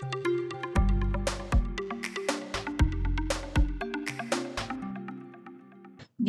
Thank you.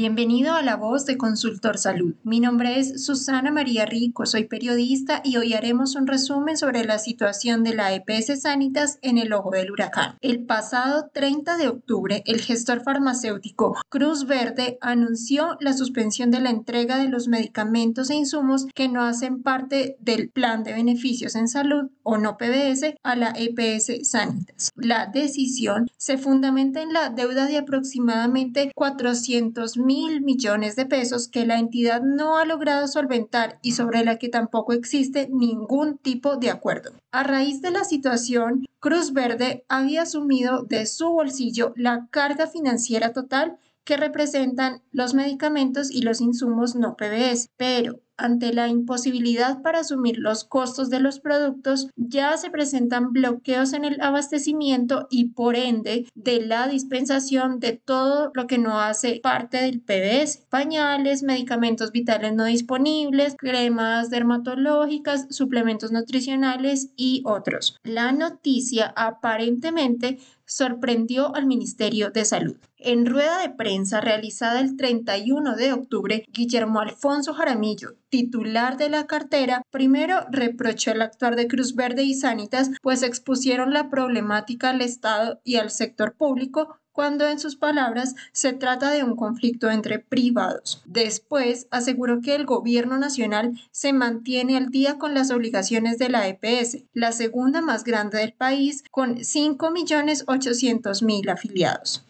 Bienvenido a La Voz de Consultor Salud. Mi nombre es Susana María Rico, soy periodista y hoy haremos un resumen sobre la situación de la EPS Sanitas en el ojo del huracán. El pasado 30 de octubre, el gestor farmacéutico Cruz Verde anunció la suspensión de la entrega de los medicamentos e insumos que no hacen parte del plan de beneficios en salud o no PBS a la EPS Sanitas. La decisión se fundamenta en la deuda de aproximadamente 400 mil millones de pesos que la entidad no ha logrado solventar y sobre la que tampoco existe ningún tipo de acuerdo. A raíz de la situación, Cruz Verde había asumido de su bolsillo la carga financiera total que representan los medicamentos y los insumos no PBS, pero ante la imposibilidad para asumir los costos de los productos, ya se presentan bloqueos en el abastecimiento y por ende de la dispensación de todo lo que no hace parte del PBS, pañales, medicamentos vitales no disponibles, cremas dermatológicas, suplementos nutricionales y otros. La noticia aparentemente sorprendió al Ministerio de Salud. En rueda de prensa realizada el 31 de octubre, Guillermo Alfonso Jaramillo, titular de la cartera, primero reprochó el actuar de Cruz Verde y Sanitas, pues expusieron la problemática al Estado y al sector público cuando en sus palabras se trata de un conflicto entre privados. Después aseguró que el gobierno nacional se mantiene al día con las obligaciones de la EPS, la segunda más grande del país, con 5.800.000 afiliados.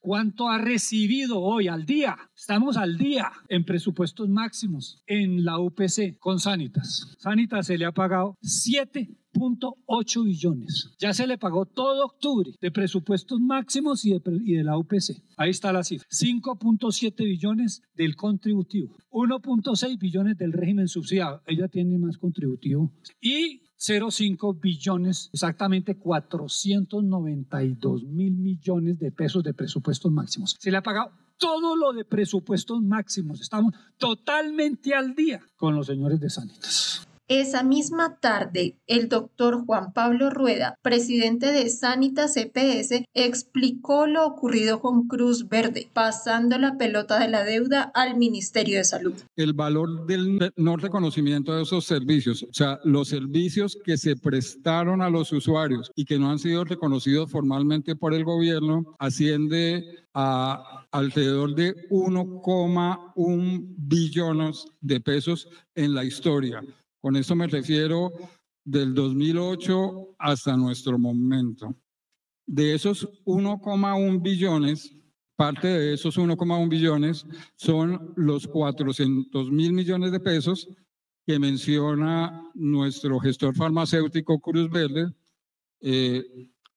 ¿Cuánto ha recibido hoy al día? Estamos al día en presupuestos máximos en la UPC con Sanitas. Sanitas se le ha pagado 7 8 billones. Ya se le pagó todo octubre de presupuestos máximos y de, y de la UPC. Ahí está la cifra. 5.7 billones del contributivo. 1.6 billones del régimen subsidiado. Ella tiene más contributivo. Y 0,5 billones, exactamente 492 mil millones de pesos de presupuestos máximos. Se le ha pagado todo lo de presupuestos máximos. Estamos totalmente al día con los señores de Sanitas. Esa misma tarde, el doctor Juan Pablo Rueda, presidente de Sanitas CPS, explicó lo ocurrido con Cruz Verde, pasando la pelota de la deuda al Ministerio de Salud. El valor del no reconocimiento de esos servicios, o sea, los servicios que se prestaron a los usuarios y que no han sido reconocidos formalmente por el gobierno, asciende a alrededor de 1,1 billones de pesos en la historia. Con eso me refiero del 2008 hasta nuestro momento. De esos 1,1 billones, parte de esos 1,1 billones son los 400 mil millones de pesos que menciona nuestro gestor farmacéutico Cruz Verde, eh,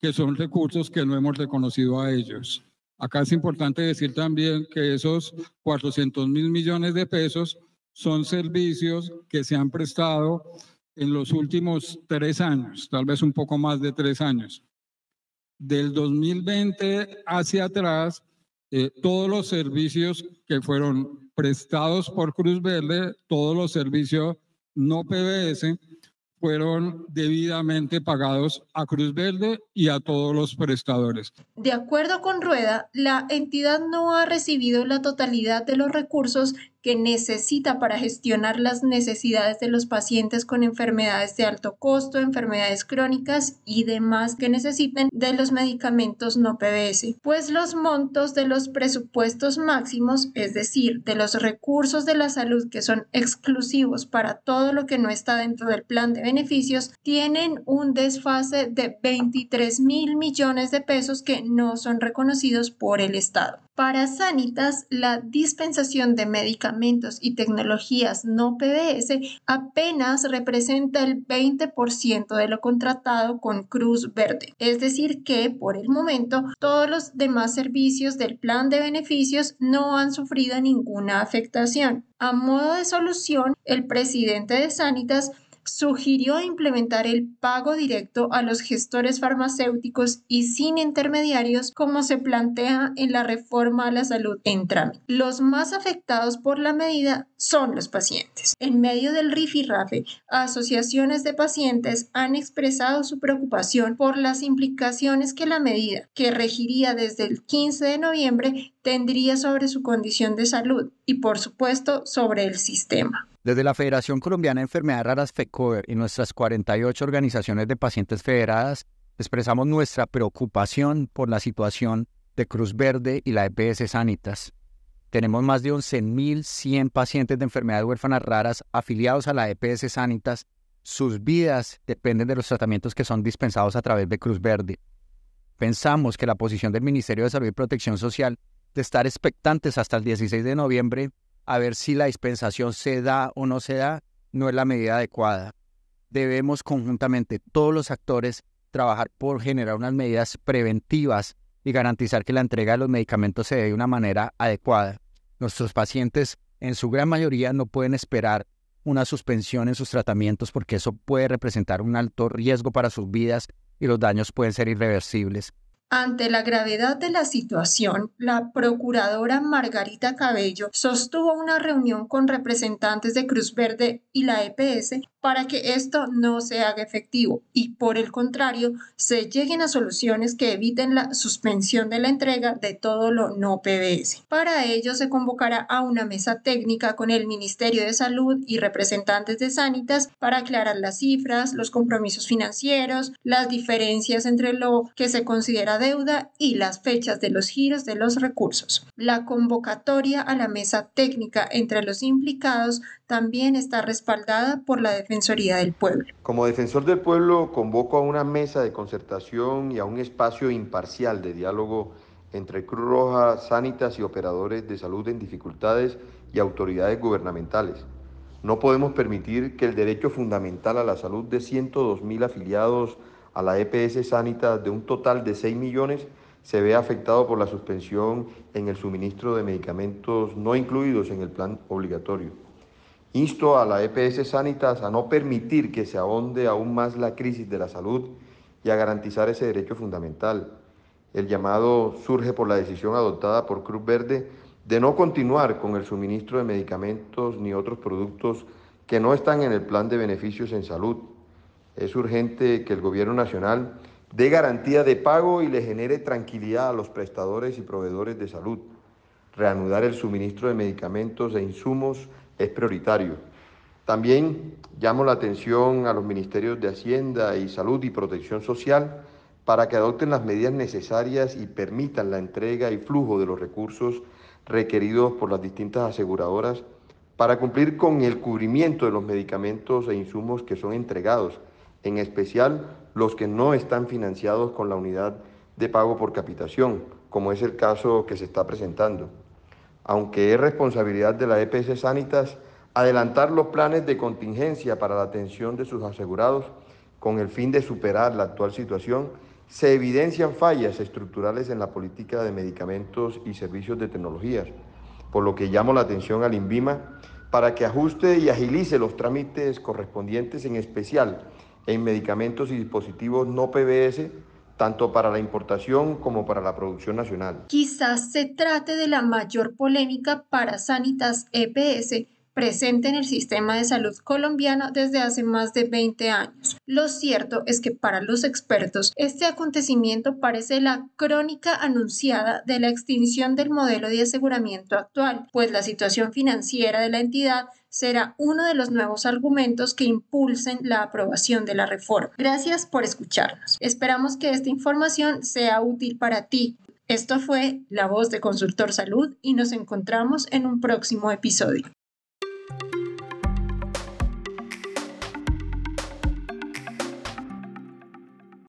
que son recursos que no hemos reconocido a ellos. Acá es importante decir también que esos 400 mil millones de pesos son servicios que se han prestado en los últimos tres años, tal vez un poco más de tres años. Del 2020 hacia atrás, eh, todos los servicios que fueron prestados por Cruz Verde, todos los servicios no PBS, fueron debidamente pagados a Cruz Verde y a todos los prestadores. De acuerdo con Rueda, la entidad no ha recibido la totalidad de los recursos que necesita para gestionar las necesidades de los pacientes con enfermedades de alto costo, enfermedades crónicas y demás que necesiten de los medicamentos no PBS, pues los montos de los presupuestos máximos, es decir, de los recursos de la salud que son exclusivos para todo lo que no está dentro del plan de beneficios, tienen un desfase de 23 mil millones de pesos que no son reconocidos por el Estado. Para Sanitas, la dispensación de medicamentos y tecnologías no PBS apenas representa el 20% de lo contratado con Cruz Verde. Es decir, que por el momento todos los demás servicios del plan de beneficios no han sufrido ninguna afectación. A modo de solución, el presidente de Sanitas sugirió implementar el pago directo a los gestores farmacéuticos y sin intermediarios como se plantea en la reforma a la salud en trámite. Los más afectados por la medida son los pacientes. En medio del rifirrafe, asociaciones de pacientes han expresado su preocupación por las implicaciones que la medida, que regiría desde el 15 de noviembre, tendría sobre su condición de salud y, por supuesto, sobre el sistema. Desde la Federación Colombiana de Enfermedades Raras FECODER y nuestras 48 organizaciones de pacientes federadas, expresamos nuestra preocupación por la situación de Cruz Verde y la EPS Sanitas. Tenemos más de 11.100 pacientes de enfermedades huérfanas raras afiliados a la EPS Sanitas. Sus vidas dependen de los tratamientos que son dispensados a través de Cruz Verde. Pensamos que la posición del Ministerio de Salud y Protección Social de estar expectantes hasta el 16 de noviembre a ver si la dispensación se da o no se da, no es la medida adecuada. Debemos conjuntamente todos los actores trabajar por generar unas medidas preventivas y garantizar que la entrega de los medicamentos se dé de una manera adecuada. Nuestros pacientes, en su gran mayoría, no pueden esperar una suspensión en sus tratamientos porque eso puede representar un alto riesgo para sus vidas y los daños pueden ser irreversibles. Ante la gravedad de la situación, la procuradora Margarita Cabello sostuvo una reunión con representantes de Cruz Verde y la EPS para que esto no se haga efectivo y, por el contrario, se lleguen a soluciones que eviten la suspensión de la entrega de todo lo no PBS. Para ello, se convocará a una mesa técnica con el Ministerio de Salud y representantes de Sanitas para aclarar las cifras, los compromisos financieros, las diferencias entre lo que se considera deuda y las fechas de los giros de los recursos. La convocatoria a la mesa técnica entre los implicados también está respaldada por la Defensoría del Pueblo. Como defensor del pueblo, convoco a una mesa de concertación y a un espacio imparcial de diálogo entre Cruz Roja, Sanitas y operadores de salud en dificultades y autoridades gubernamentales. No podemos permitir que el derecho fundamental a la salud de 102 mil afiliados a la EPS Sanitas de un total de 6 millones se vea afectado por la suspensión en el suministro de medicamentos no incluidos en el plan obligatorio. Insto a la EPS Sanitas a no permitir que se ahonde aún más la crisis de la salud y a garantizar ese derecho fundamental. El llamado surge por la decisión adoptada por Cruz Verde de no continuar con el suministro de medicamentos ni otros productos que no están en el plan de beneficios en salud. Es urgente que el Gobierno Nacional dé garantía de pago y le genere tranquilidad a los prestadores y proveedores de salud. Reanudar el suministro de medicamentos e insumos es prioritario. También llamo la atención a los ministerios de Hacienda y Salud y Protección Social para que adopten las medidas necesarias y permitan la entrega y flujo de los recursos requeridos por las distintas aseguradoras para cumplir con el cubrimiento de los medicamentos e insumos que son entregados, en especial los que no están financiados con la unidad de pago por capitación, como es el caso que se está presentando. Aunque es responsabilidad de la EPS Sanitas adelantar los planes de contingencia para la atención de sus asegurados con el fin de superar la actual situación, se evidencian fallas estructurales en la política de medicamentos y servicios de tecnologías, por lo que llamo la atención al INVIMA para que ajuste y agilice los trámites correspondientes, en especial en medicamentos y dispositivos no PBS tanto para la importación como para la producción nacional. Quizás se trate de la mayor polémica para Sanitas EPS presente en el sistema de salud colombiano desde hace más de 20 años. Lo cierto es que para los expertos este acontecimiento parece la crónica anunciada de la extinción del modelo de aseguramiento actual, pues la situación financiera de la entidad será uno de los nuevos argumentos que impulsen la aprobación de la reforma. Gracias por escucharnos. Esperamos que esta información sea útil para ti. Esto fue La Voz de Consultor Salud y nos encontramos en un próximo episodio.